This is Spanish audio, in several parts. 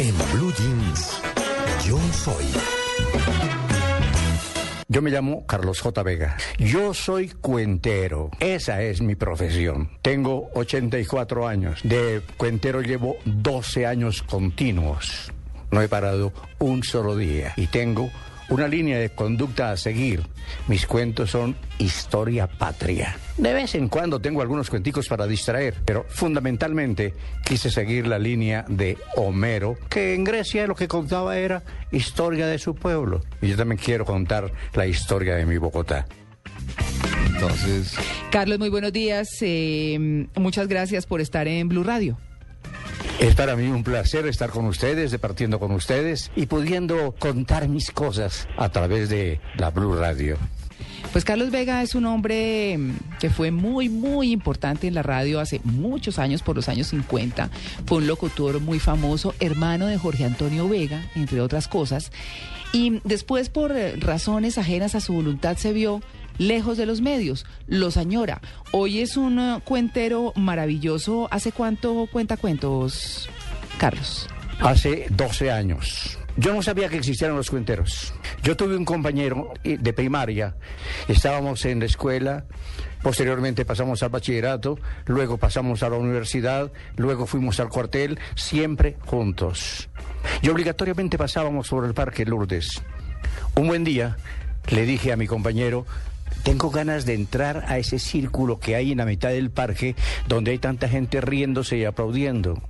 En Blue Jeans, yo soy. Yo me llamo Carlos J. Vega. Yo soy cuentero. Esa es mi profesión. Tengo 84 años. De cuentero llevo 12 años continuos. No he parado un solo día. Y tengo una línea de conducta a seguir. Mis cuentos son historia patria. De vez en cuando tengo algunos cuenticos para distraer, pero fundamentalmente quise seguir la línea de Homero, que en Grecia lo que contaba era historia de su pueblo. Y yo también quiero contar la historia de mi Bogotá. Entonces, Carlos, muy buenos días. Eh, muchas gracias por estar en Blue Radio. Es para mí un placer estar con ustedes, departiendo con ustedes y pudiendo contar mis cosas a través de la Blue Radio. Pues Carlos Vega es un hombre mm, que fue muy, muy importante en la radio hace muchos años, por los años 50. Fue un locutor muy famoso, hermano de Jorge Antonio Vega, entre otras cosas. Y después, por eh, razones ajenas a su voluntad, se vio lejos de los medios. Los añora. Hoy es un eh, cuentero maravilloso. ¿Hace cuánto cuenta cuentos, Carlos? Hace 12 años. Yo no sabía que existieran los cuenteros. Yo tuve un compañero eh, de primaria, estábamos en la escuela, posteriormente pasamos al bachillerato, luego pasamos a la universidad, luego fuimos al cuartel, siempre juntos. Y obligatoriamente pasábamos por el Parque Lourdes. Un buen día le dije a mi compañero, tengo ganas de entrar a ese círculo que hay en la mitad del parque donde hay tanta gente riéndose y aplaudiendo.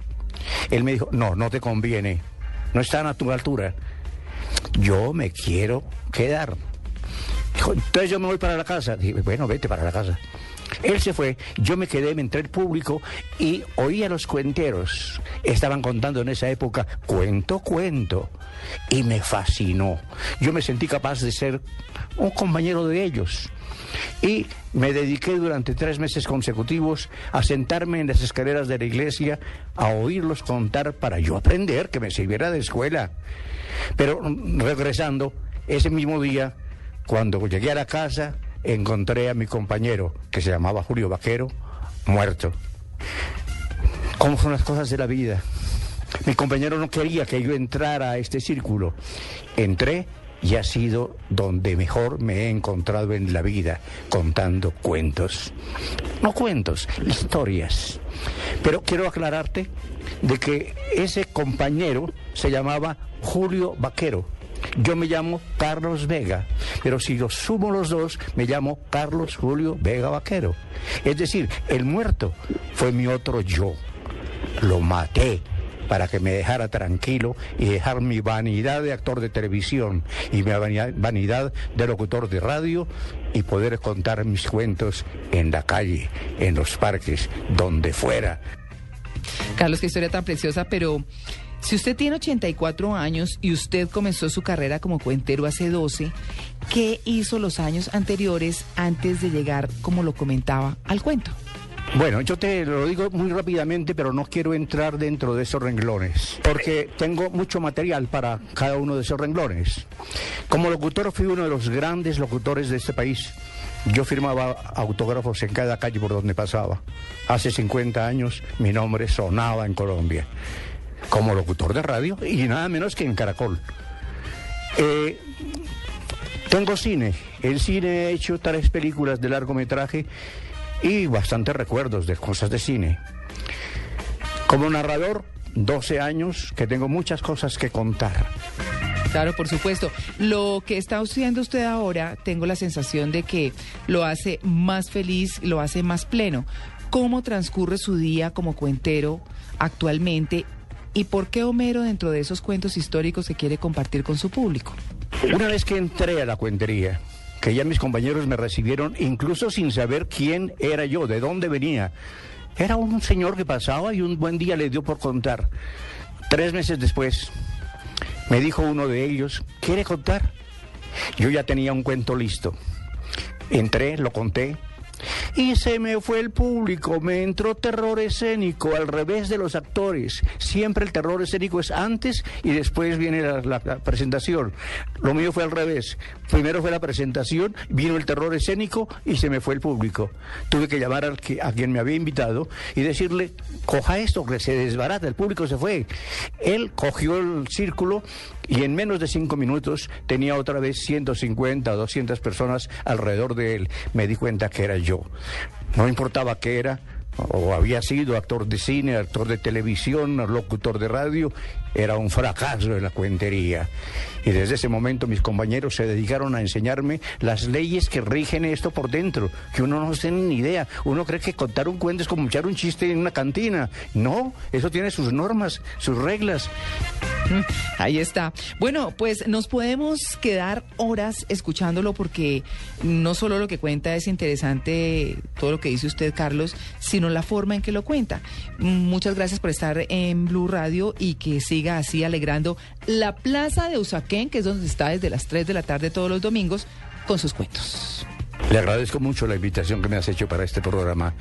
Él me dijo, no, no te conviene, no están a tu altura. Yo me quiero quedar. Dijo, entonces yo me voy para la casa. Dije, bueno, vete para la casa. Él se fue, yo me quedé, me entré al público y oí a los cuenteros. Estaban contando en esa época cuento, cuento. Y me fascinó. Yo me sentí capaz de ser un compañero de ellos. Y me dediqué durante tres meses consecutivos a sentarme en las escaleras de la iglesia a oírlos contar para yo aprender, que me sirviera de escuela. Pero regresando, ese mismo día, cuando llegué a la casa, encontré a mi compañero, que se llamaba Julio Vaquero, muerto. ¿Cómo son las cosas de la vida? Mi compañero no quería que yo entrara a este círculo. Entré y ha sido donde mejor me he encontrado en la vida, contando cuentos. No cuentos, historias. Pero quiero aclararte de que ese compañero se llamaba Julio Vaquero. Yo me llamo Carlos Vega, pero si los sumo los dos, me llamo Carlos Julio Vega Vaquero. Es decir, el muerto fue mi otro yo. Lo maté para que me dejara tranquilo y dejar mi vanidad de actor de televisión y mi vanidad de locutor de radio y poder contar mis cuentos en la calle, en los parques, donde fuera. Carlos, qué historia tan preciosa, pero si usted tiene 84 años y usted comenzó su carrera como cuentero hace 12, ¿qué hizo los años anteriores antes de llegar, como lo comentaba, al cuento? Bueno, yo te lo digo muy rápidamente, pero no quiero entrar dentro de esos renglones, porque tengo mucho material para cada uno de esos renglones. Como locutor fui uno de los grandes locutores de este país. Yo firmaba autógrafos en cada calle por donde pasaba. Hace 50 años mi nombre sonaba en Colombia como locutor de radio y nada menos que en Caracol. Eh, tengo cine. En cine he hecho tres películas de largometraje y bastantes recuerdos de cosas de cine. Como narrador, 12 años que tengo muchas cosas que contar. Claro, por supuesto. Lo que está haciendo usted ahora, tengo la sensación de que lo hace más feliz, lo hace más pleno. ¿Cómo transcurre su día como cuentero actualmente ¿Y por qué Homero dentro de esos cuentos históricos se quiere compartir con su público? Una vez que entré a la cuentería, que ya mis compañeros me recibieron incluso sin saber quién era yo, de dónde venía. Era un señor que pasaba y un buen día le dio por contar. Tres meses después, me dijo uno de ellos, ¿quiere contar? Yo ya tenía un cuento listo. Entré, lo conté, y se me fue el público, me entró terror escénico al revés de los actores. Siempre el terror escénico es antes y después viene la, presentación. Lo mío fue al revés. Primero fue la presentación, vino el terror escénico y se me fue el público. Tuve que llamar al que, a quien me había invitado y decirle, coja esto, que se desbarata, el público se fue. Él cogió el círculo y en menos de cinco minutos tenía otra vez 150 o 200 personas alrededor de él. Me di cuenta que era yo. No importaba qué era, o había sido actor de cine, actor de televisión, locutor de radio, era un fracaso en la cuentería. Y desde ese momento mis compañeros se dedicaron a enseñarme las leyes que rigen esto por dentro, que uno no tiene ni idea. Uno cree que contar un cuento es como echar un chiste en una cantina. No, eso tiene sus normas, sus reglas. Ahí está. Bueno, pues nos podemos quedar horas escuchándolo porque no solo lo que cuenta es interesante, todo lo que dice usted, Carlos, sino la forma en que lo cuenta. Muchas gracias por estar en Blue Radio y que siga así alegrando la plaza de Usaquén, que es donde está desde las 3 de la tarde todos los domingos, con sus cuentos. Le agradezco mucho la invitación que me has hecho para este programa.